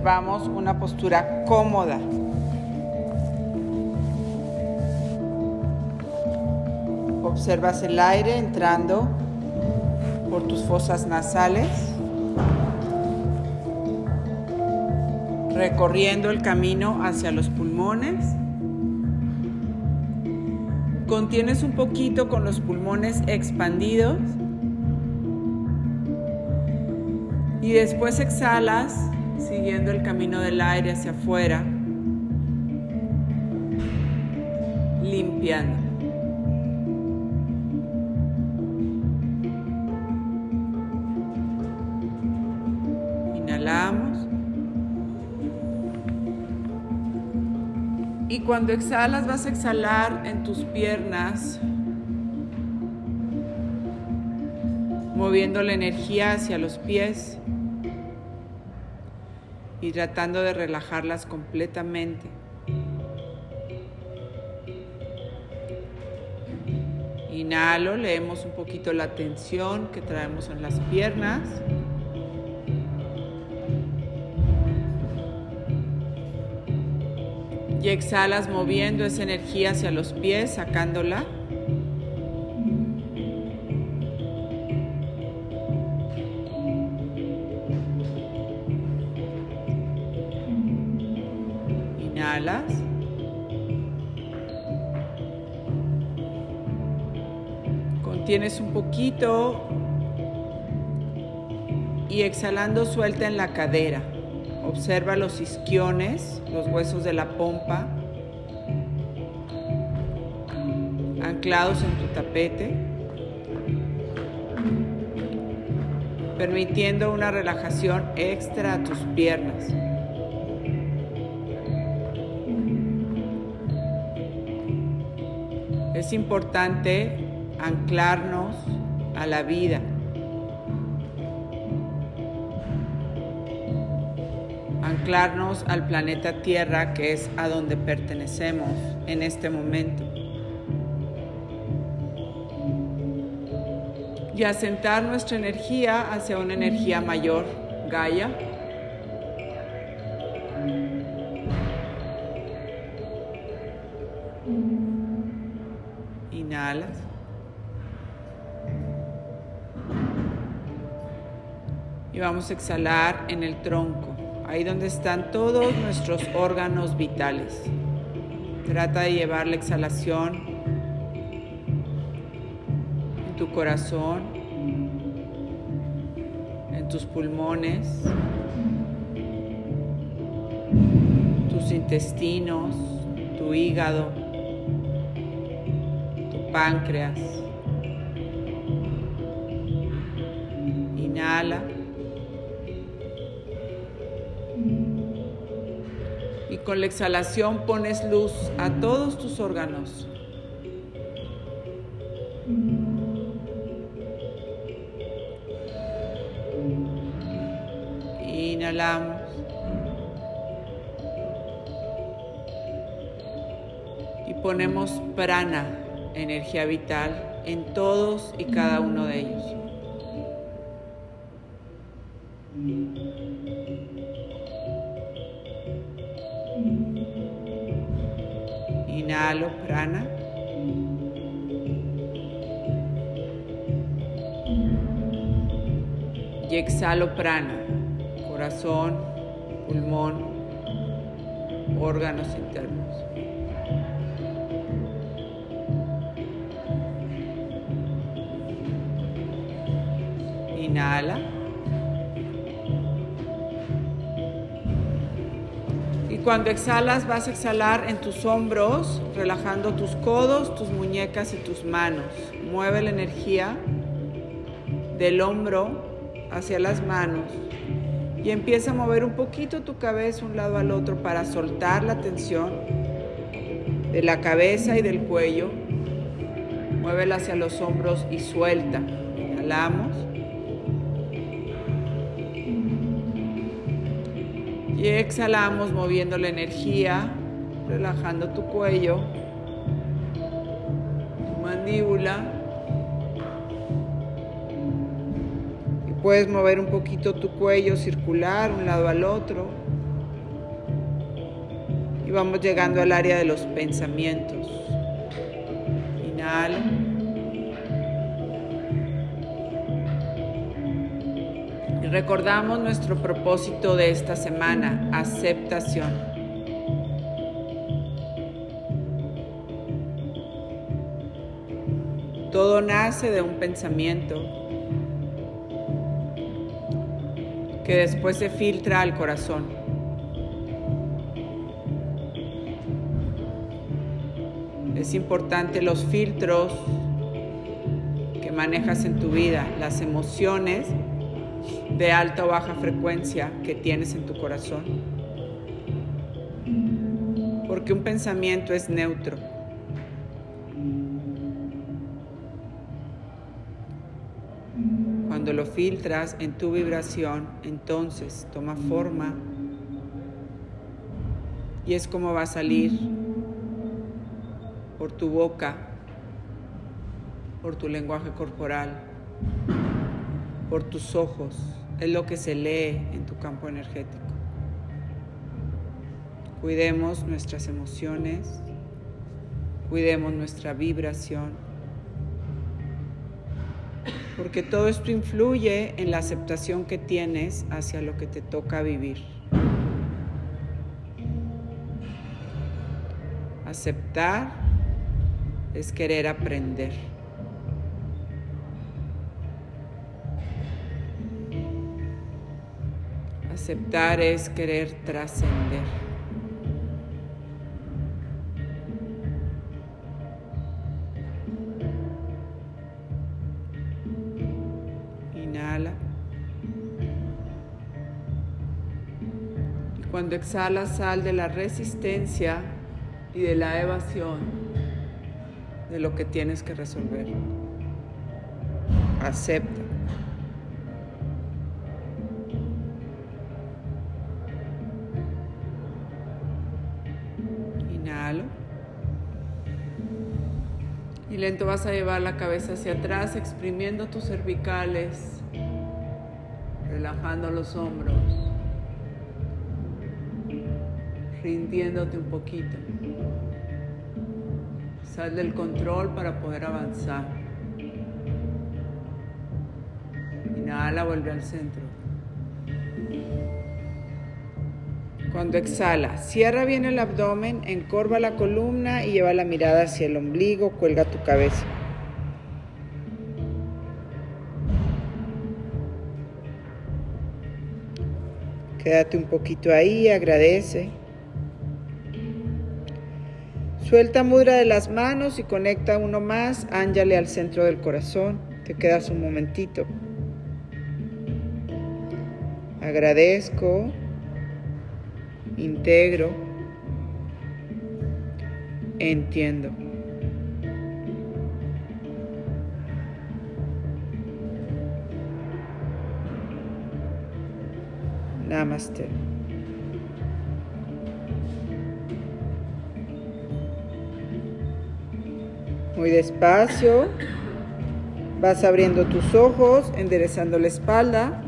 observamos una postura cómoda. Observas el aire entrando por tus fosas nasales, recorriendo el camino hacia los pulmones. Contienes un poquito con los pulmones expandidos y después exhalas siguiendo el camino del aire hacia afuera, limpiando. Inhalamos. Y cuando exhalas vas a exhalar en tus piernas, moviendo la energía hacia los pies y tratando de relajarlas completamente. Inhalo, leemos un poquito la tensión que traemos en las piernas. Y exhalas moviendo esa energía hacia los pies, sacándola. Inhalas. Contienes un poquito y exhalando suelta en la cadera. Observa los isquiones, los huesos de la pompa, anclados en tu tapete, permitiendo una relajación extra a tus piernas. Es importante anclarnos a la vida. anclarnos al planeta Tierra, que es a donde pertenecemos en este momento. Y asentar nuestra energía hacia una energía mayor, Gaia. Vamos a exhalar en el tronco ahí donde están todos nuestros órganos vitales. Trata de llevar la exhalación en tu corazón, en tus pulmones, tus intestinos, tu hígado, tu páncreas. Inhala. Con la exhalación pones luz a todos tus órganos. Inhalamos. Y ponemos prana, energía vital, en todos y cada uno de ellos. Inhalo prana. Y exhalo prana, corazón, pulmón, órganos internos. Inhala. Cuando exhalas vas a exhalar en tus hombros, relajando tus codos, tus muñecas y tus manos. Mueve la energía del hombro hacia las manos y empieza a mover un poquito tu cabeza un lado al otro para soltar la tensión de la cabeza y del cuello. Muévela hacia los hombros y suelta. Inhalamos. Y exhalamos moviendo la energía, relajando tu cuello, tu mandíbula. Y puedes mover un poquito tu cuello circular un lado al otro. Y vamos llegando al área de los pensamientos. Inhalo. Y recordamos nuestro propósito de esta semana, aceptación. Todo nace de un pensamiento que después se filtra al corazón. Es importante los filtros que manejas en tu vida, las emociones de alta o baja frecuencia que tienes en tu corazón. Porque un pensamiento es neutro. Cuando lo filtras en tu vibración, entonces toma forma y es como va a salir por tu boca, por tu lenguaje corporal, por tus ojos. Es lo que se lee en tu campo energético. Cuidemos nuestras emociones, cuidemos nuestra vibración porque todo esto influye en la aceptación que tienes hacia lo que te toca vivir. Aceptar es querer aprender. Aceptar es querer trascender. Cuando exhalas, sal de la resistencia y de la evasión de lo que tienes que resolver. Acepta. Y lento vas a llevar la cabeza hacia atrás, exprimiendo tus cervicales, relajando los hombros rindiéndote un poquito. Sal del control para poder avanzar. Inhala, vuelve al centro. Cuando exhala, cierra bien el abdomen, encorva la columna y lleva la mirada hacia el ombligo, cuelga tu cabeza. Quédate un poquito ahí, agradece. Suelta mudra de las manos y conecta uno más, ángale al centro del corazón. Te quedas un momentito. Agradezco, integro, entiendo. Namaste. Muy despacio. Vas abriendo tus ojos, enderezando la espalda.